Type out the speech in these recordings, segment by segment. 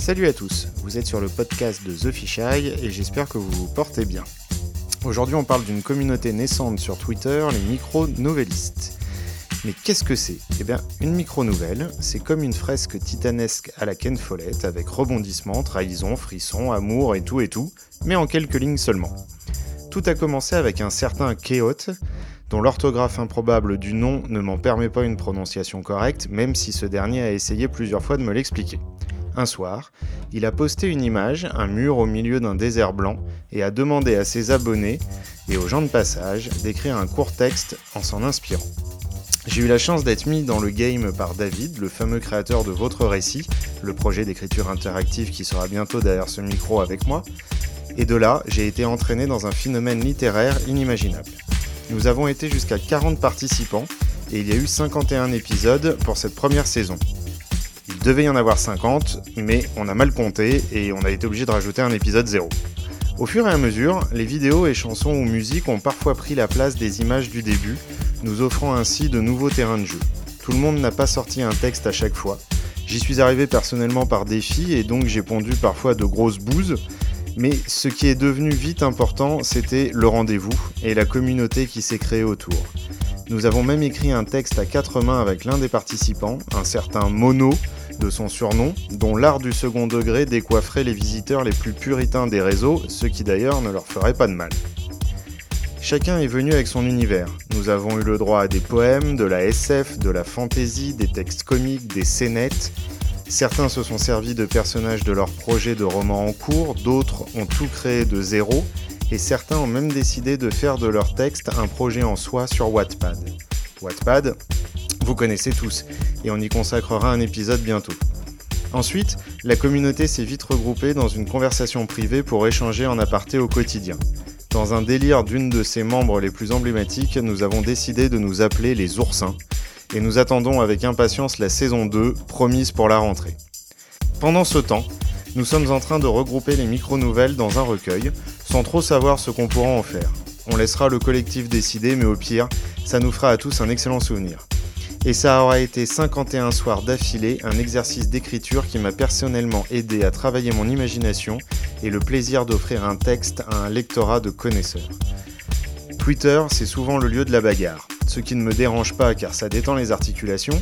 Salut à tous, vous êtes sur le podcast de The Fisheye et j'espère que vous vous portez bien. Aujourd'hui on parle d'une communauté naissante sur Twitter, les micro-novellistes. Mais qu'est-ce que c'est? Eh bien, une micro-nouvelle, c'est comme une fresque titanesque à la Ken Follett avec rebondissements, trahison, frissons, amour et tout et tout, mais en quelques lignes seulement. Tout a commencé avec un certain Keot, dont l'orthographe improbable du nom ne m'en permet pas une prononciation correcte, même si ce dernier a essayé plusieurs fois de me l'expliquer. Un soir, il a posté une image, un mur au milieu d'un désert blanc, et a demandé à ses abonnés et aux gens de passage d'écrire un court texte en s'en inspirant. J'ai eu la chance d'être mis dans le game par David, le fameux créateur de Votre Récit, le projet d'écriture interactive qui sera bientôt derrière ce micro avec moi, et de là, j'ai été entraîné dans un phénomène littéraire inimaginable. Nous avons été jusqu'à 40 participants, et il y a eu 51 épisodes pour cette première saison. Devait y en avoir 50, mais on a mal compté et on a été obligé de rajouter un épisode 0. Au fur et à mesure, les vidéos et chansons ou musiques ont parfois pris la place des images du début, nous offrant ainsi de nouveaux terrains de jeu. Tout le monde n'a pas sorti un texte à chaque fois. J'y suis arrivé personnellement par défi et donc j'ai pondu parfois de grosses bouses, mais ce qui est devenu vite important, c'était le rendez-vous et la communauté qui s'est créée autour. Nous avons même écrit un texte à quatre mains avec l'un des participants, un certain Mono, de son surnom, dont l'art du second degré décoifferait les visiteurs les plus puritains des réseaux, ce qui d'ailleurs ne leur ferait pas de mal. Chacun est venu avec son univers. Nous avons eu le droit à des poèmes, de la SF, de la fantasy, des textes comiques, des scénettes. Certains se sont servis de personnages de leur projet de roman en cours, d'autres ont tout créé de zéro, et certains ont même décidé de faire de leur texte un projet en soi sur Wattpad. Wattpad, vous connaissez tous, et on y consacrera un épisode bientôt. Ensuite, la communauté s'est vite regroupée dans une conversation privée pour échanger en aparté au quotidien. Dans un délire d'une de ses membres les plus emblématiques, nous avons décidé de nous appeler les oursins, et nous attendons avec impatience la saison 2, promise pour la rentrée. Pendant ce temps, nous sommes en train de regrouper les micro-nouvelles dans un recueil, sans trop savoir ce qu'on pourra en faire. On laissera le collectif décider, mais au pire, ça nous fera à tous un excellent souvenir. Et ça aura été 51 soirs d'affilée, un exercice d'écriture qui m'a personnellement aidé à travailler mon imagination et le plaisir d'offrir un texte à un lectorat de connaisseurs. Twitter, c'est souvent le lieu de la bagarre, ce qui ne me dérange pas car ça détend les articulations,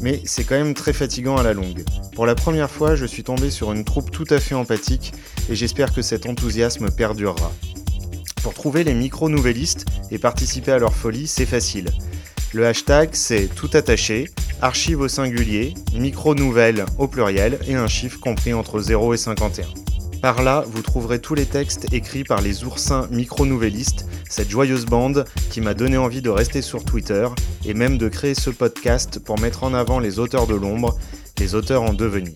mais c'est quand même très fatigant à la longue. Pour la première fois, je suis tombé sur une troupe tout à fait empathique et j'espère que cet enthousiasme perdurera. Pour trouver les micro-nouvellistes et participer à leur folie, c'est facile. Le hashtag c'est tout attaché, archive au singulier, micro-nouvelles au pluriel et un chiffre compris entre 0 et 51. Par là, vous trouverez tous les textes écrits par les oursins micro-nouvellistes, cette joyeuse bande qui m'a donné envie de rester sur Twitter et même de créer ce podcast pour mettre en avant les auteurs de l'ombre, les auteurs en devenir.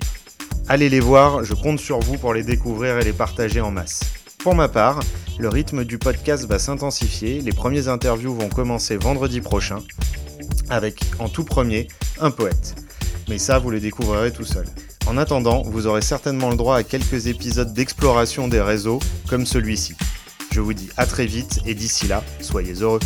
Allez les voir, je compte sur vous pour les découvrir et les partager en masse. Pour ma part, le rythme du podcast va s'intensifier, les premiers interviews vont commencer vendredi prochain, avec en tout premier un poète. Mais ça, vous le découvrirez tout seul. En attendant, vous aurez certainement le droit à quelques épisodes d'exploration des réseaux comme celui-ci. Je vous dis à très vite et d'ici là, soyez heureux.